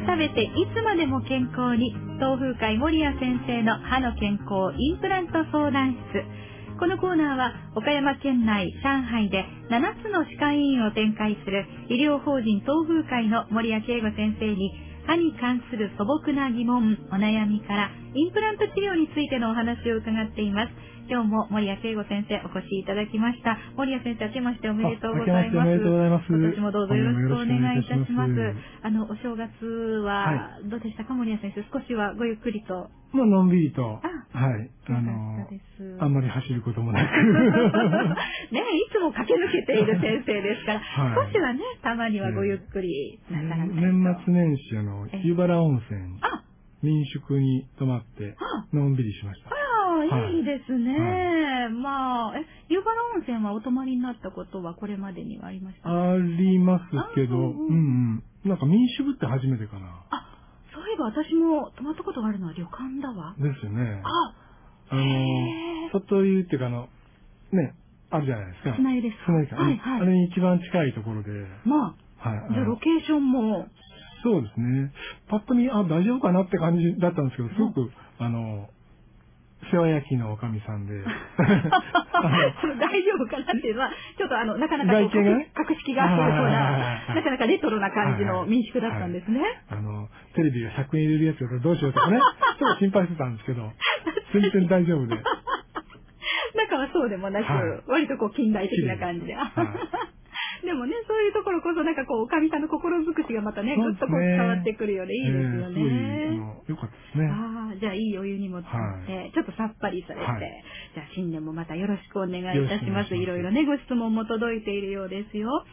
食べていつまでも健康に東風会守谷先生の歯の健康インプラント相談室。このコーナーは岡山県内上海で7つの歯科医院を展開する医療法人東風会の森谷慶吾先生に歯に関する素朴な疑問、お悩みからインプラント治療についてのお話を伺っています。今日も森谷慶吾先生お越しいただきました。森谷先生、明けましておめでとうございます。おめでとうございます。今年もどうぞよろしくお願いいたします。あの、お正月は、どうでしたか、森谷先生。少しはごゆっくりと。まあ、のんびりと。はい。あの、あんまり走ることもなく。ね、駆け抜けている先生ですから、はい、少しはね、たまにはごゆっくりなさらないと。年末年始、あの、湯原温泉。民宿に泊まって、のんびりしました。いいですね。はい、まあ、え、湯原温泉はお泊まりになったことはこれまでにはありました？ありますけど、うん、うん、なんか民宿って初めてかな。あ、そういえば私も泊まったことがあるのは旅館だわ。ですよね。あ、あの、外湯っていうかあの、ね、あるじゃないですか。砂湯です砂湯か。はいはい。あれに一番近いところで。まあ、はい。じゃあロケーションも。そうですね。パッと見、あ、大丈夫かなって感じだったんですけど、すごく、あの、世話焼きのおかみさんで。大丈夫かなっていうのは、ちょっとあの、なかなか、格式があるような、なかなかレトロな感じの民宿だったんですね。あの、テレビが100円入れるやつだからどうしようとかね、ちょっと心配してたんですけど、全然大丈夫で。中はそうでもなく、割とこう近代的な感じで。でもね、そういうところこそなんかこう、おかみさんの心尽くしがまたね、ぐっとこう伝わってくるようでいいですよね。よかったですね。ああ、じゃあいいお湯にも使って、ちょっとさっぱりされて、じゃあ新年もまたよろしくお願いいたします。いろいろね、ご質問も届いているようですよ。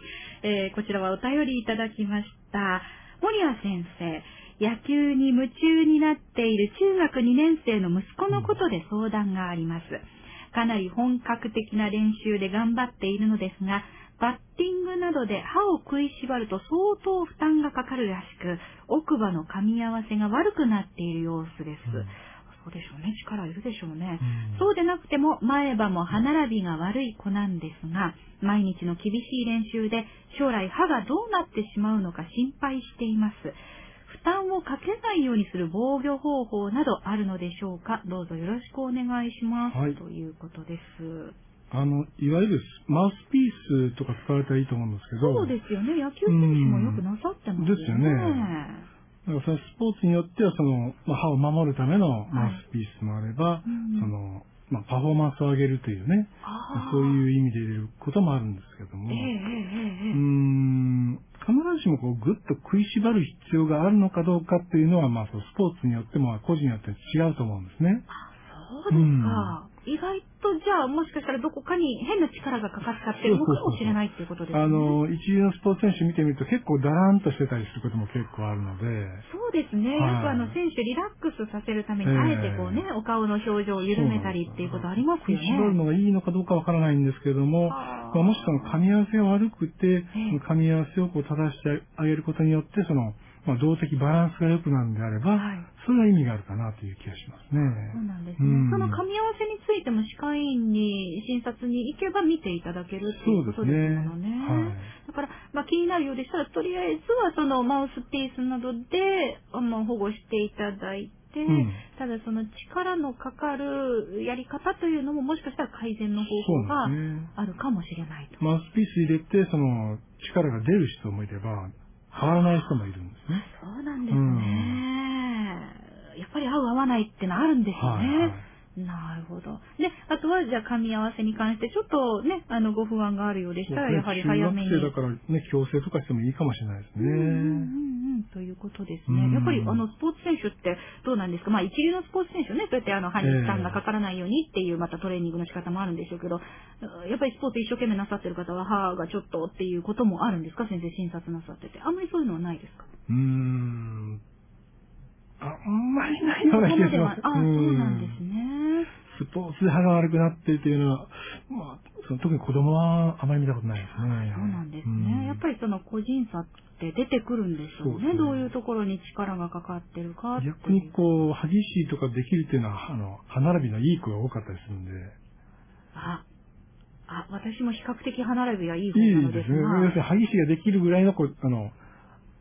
えー、こちらはお便りいただきました。森谷先生。野球に夢中になっている中学2年生の息子のことで相談があります。かなり本格的な練習で頑張っているのですが、バッティングなどで歯を食いしばると相当負担がかかるらしく、奥歯の噛み合わせが悪くなっている様子です。うん、そうでしょうね。力いるでしょうね。うん、そうでなくても前歯も歯並びが悪い子なんですが、毎日の厳しい練習で将来歯がどうなってしまうのか心配しています。負担をかけないようにする防御方法などあるのでしょうか？どうぞよろしくお願いします。はい、ということです。あの、いわゆるマウスピースとか使われたらいいと思うんですけど。そうですよね。野球選手もよくなさってますよね。ですよね。だからそのスポーツによっては、その、まあ、歯を守るためのマウスピースもあれば、はい、その、まあ、パフォーマンスを上げるというね、そういう意味で入れることもあるんですけども、えーえー、うん、しもこうぐっと食いしばる必要があるのかどうかっていうのは、まあ、スポーツによっても個人によって違うと思うんですね。あ、そうですか。うん意外とじゃあもしかしたらどこかに変な力がかかっちゃってるのかもしれないっていうことですね。あの、一流のスポーツ選手見てみると結構だらんとしてたりすることも結構あるので。そうですね。はい、よくあの選手リラックスさせるために、あえてこうね、お顔の表情を緩めたりっていうことありますよね。絞るのがいいのかどうかわからないんですけれども、まあ、もしその噛み合わせが悪くて、噛み合わせをこう正してあげることによって、その、まあ、動的バランスが良くなるんであれば、はい、それは意味があるかなという気がしますね。ですね。うん、その噛み合わせについても歯科医院に診察に行けば見ていただけるっていうことですものね。ねはい、だから、まあ、気になるようでしたら、とりあえずはそのマウスピースなどで、まあ、保護していただいて、うん、ただその力のかかるやり方というのももしかしたら改善の方法があるかもしれないと。ね、マウスピース入れて、その力が出る人もいれば、変わらない人もいるんですね。そうなんですね。うん、やっぱり合う合わないってのあるんですよね。はいはいなるほど。で、あとは、じゃあ、噛み合わせに関して、ちょっとね、あの、ご不安があるようでしたら、やはり早めに。中学生だからね、矯正とかしてもいいかもしれないですね。うんうんうん、ということですね。やっぱり、あの、スポーツ選手ってどうなんですか？まあ、一流のスポーツ選手ね、そうやって、あの、歯に負担がかからないようにっていう、またトレーニングの仕方もあるんでしょうけど、やっぱりスポーツ一生懸命なさってる方は、歯がちょっとっていうこともあるんですか？先生、診察なさってて。あんまりそういうのはないですか？うーん。あんまりないような気がします。あ、そうなんですね。スポーツで歯が悪くなってるというのは、まあ、その特に子供はあまり見たことないですね。そうなんですね。うん、やっぱりその個人差って出てくるんでしょうね。うねどういうところに力がかかってるか逆にこう、歯ぎしとかできるっていうのは、あの、歯並びのいい子が多かったりするんで。あ、あ、私も比較的歯並びはいい方なのですが。いいですね。歯ぎしができるぐらいの、こう、あの、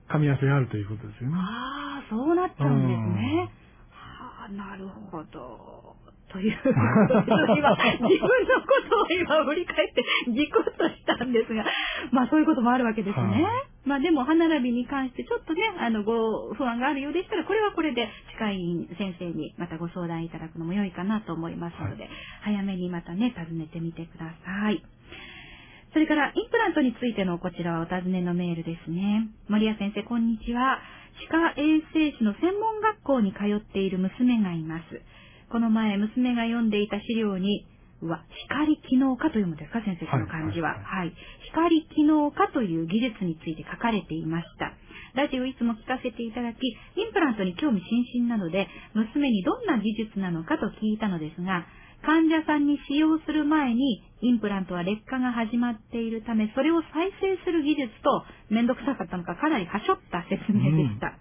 噛み合わせがあるということですよね。ああ、そうなっちゃうんですね。はあ、なるほど。ということで、今、自分のことを今振り返って、ギコッとしたんですが、まあそういうこともあるわけですね。はい、まあでも、歯並びに関してちょっとね、あの、ご不安があるようでしたら、これはこれで、歯科医院先生にまたご相談いただくのも良いかなと思いますので、はい、早めにまたね、尋ねてみてください。それから、インプラントについてのこちらはお尋ねのメールですね。森谷先生、こんにちは。歯科衛生士の専門学校に通っている娘がいます。この前、娘が読んでいた資料に、うわ、光機能化と読むんですか先生、その漢字は。はい、はい、光機能化という技術について書かれていました。ラジオいつも聞かせていただき、インプラントに興味津々なので、娘にどんな技術なのかと聞いたのですが、患者さんに使用する前に、インプラントは劣化が始まっているため、それを再生する技術と、めんどくさかったのか、かなりはしょった説明でした。うん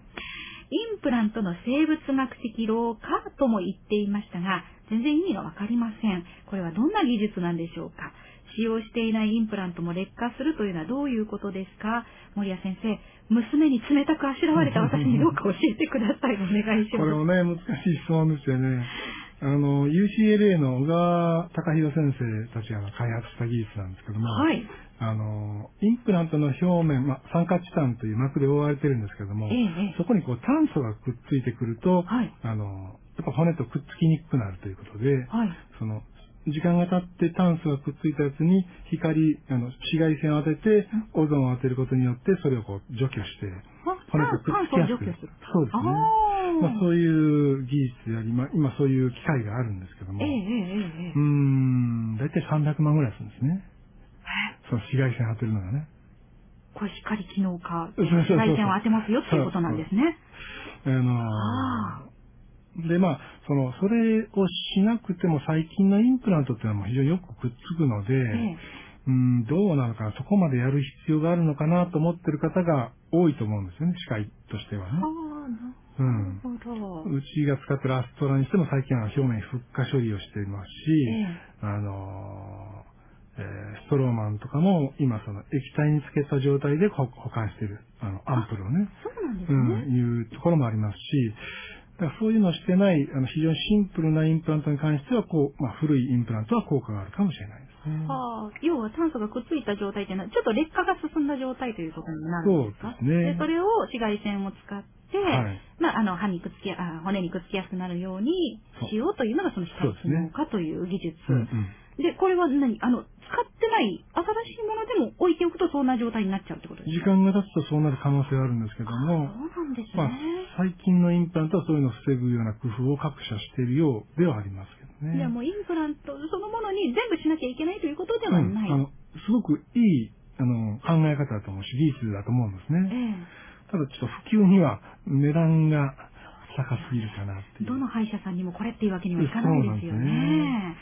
インプラントの生物学的老化とも言っていましたが、全然意味がわかりません。これはどんな技術なんでしょうか使用していないインプラントも劣化するというのはどういうことですか？森谷先生、娘に冷たくあしらわれた私にどうか教えてください。お願いします。これもね、難しい質問ですよね。あの、UCLA の小川隆弘先生たちが開発した技術なんですけども、はい。あの、インプラントの表面、まあ、酸化チタンという膜で覆われてるんですけども、ええ、そこにこう炭素がくっついてくると、はい、あの、やっぱ骨とくっつきにくくなるということで、はい、その、時間が経って炭素がくっついたやつに光、あの、紫外線を当てて、オゾンを当てることによって、それをこう除去して、骨とくっつきやすくそうですね。まあ、そういう技術であり、まあ、今そういう機械があるんですけども、ええええ、うん、だいたい300万ぐらいするんですね。その紫外線当てるのがね。これ光機能か、紫外線を当てますよっていうことなんですね。あので、まあ、その、それをしなくても最近のインプラントっていうのは非常によくくっつくので、ええ、うん、どうなのかな、そこまでやる必要があるのかなと思ってる方が多いと思うんですよね、歯科医としてはね。うん、うちが使ってるアストラにしても最近は表面復化処理をしていますし、えあのえー、ストローマンとかも今その液体につけた状態で保管しているあのアンプルをね。そうなんですね。うん、いうところもありますし、だからそういうのをしてない、あの非常にシンプルなインプラントに関しては、こう、まあ古いインプラントは効果があるかもしれないですね。はあ、要は炭素がくっついた状態っていうのは、ちょっと劣化が進んだ状態ということになるんですか？そうですね。で、それを紫外線を使って、はい、まあ、あの、歯にくっつきあ、骨にくっつきやすくなるようにしようというのがその光機能化という技術。で、これは何？あの、使ってない新しいものでも置いておくとそんな状態になっちゃうってことですか？時間が経つとそうなる可能性があるんですけども、そうなんですね。まあ、最近のインプラントはそういうのを防ぐような工夫を各社しているようではありますけどね。いや、もうインプラントそのものに全部しなきゃいけないということではない。うん、あの、すごくいい、あの、考え方だと思うし、技術だと思うんですね。ええ、ただちょっと普及には値段が高すぎるかなっていう。どの歯医者さんにもこれっていうわけにはいかないですよね。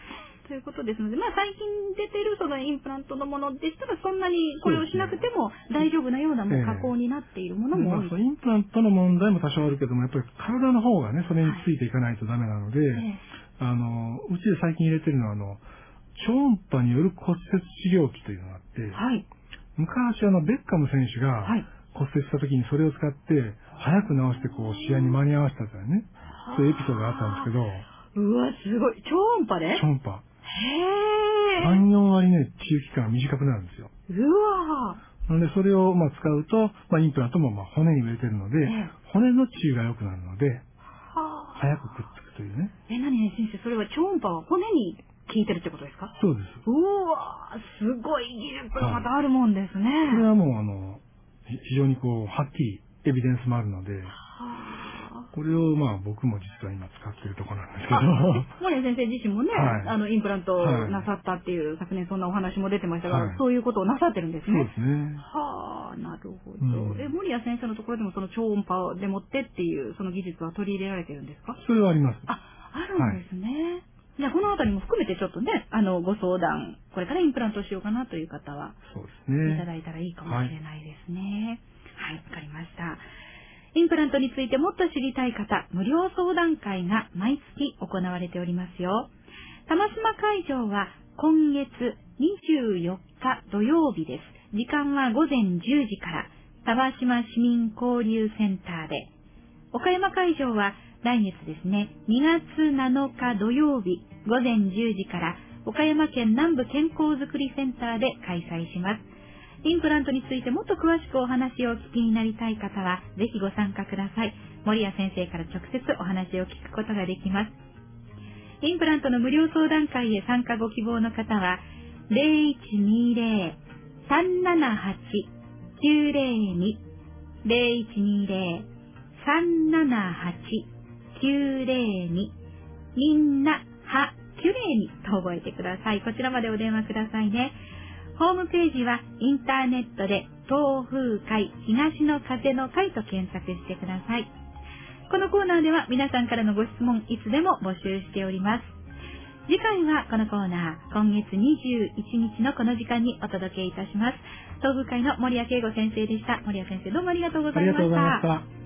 ということですので、まあ最近出てるそのインプラントのものでしたらそんなにこれをしなくても大丈夫なようなもう加工になっているものも多い、えー、インプラントの問題も多少あるけども、やっぱり体の方がね、それについていかないとダメなので、はい、あの、うちで最近入れてるのは、あの、超音波による骨折治療器というのがあって、はい、昔あの、ベッカム選手が骨折した時にそれを使って、早く治してこう試合に間に合わせたというね、そういうエピソードがあったんですけど、うわ、すごい。超音波で？超音波。へ3、4割ね、治癒期間が短くなるんですよ。うわなので、それをまあ使うと、まあ、インプラントもまあ骨に植えてるので、骨の治癒が良くなるので、早くくっつくというね。え、何ね、先生、それは超音波は骨に効いてるってことですか？そうです。うわすごい技術がまたあるもんですね。これはもう、あの、非常にこう、はっきりエビデンスもあるので、これをまあ僕も実は今使ってるところなんですけど。森谷先生自身もね、はい、あの、インプラントなさったっていう、はい、昨年そんなお話も出てましたが、はい、そういうことをなさってるんですね。そうですね。はあ、なるほど。うん、え、森谷先生のところでもその超音波でもってっていう、その技術は取り入れられてるんですか？それはあります。あ、あるんですね。じゃあ、このあたりも含めてちょっとね、あの、ご相談、これからインプラントしようかなという方は、そうですね。いただいたらいいかもしれないですね。はい、わ、かりました。インプラントについてもっと知りたい方、無料相談会が毎月行われておりますよ。玉島会場は今月24日土曜日です。時間は午前10時から。沢島市民交流センターで、岡山会場は来月ですね、2月7日土曜日午前10時から岡山県南部健康づくりセンターで開催します。インプラントについてもっと詳しくお話をお聞きになりたい方は、ぜひご参加ください。森谷先生から直接お話を聞くことができます。インプラントの無料相談会へ参加ご希望の方は、0120-378-902 0120-378-902みんな、は、きれいにと覚えてください。こちらまでお電話くださいね。ホームページはインターネットで東風会東の風の会と検索してください。このコーナーでは皆さんからのご質問いつでも募集しております。次回はこのコーナー、今月21日のこの時間にお届けいたします。東風会の森谷慶吾先生でした。森谷先生どうもありがとうございました。ありがとうございました。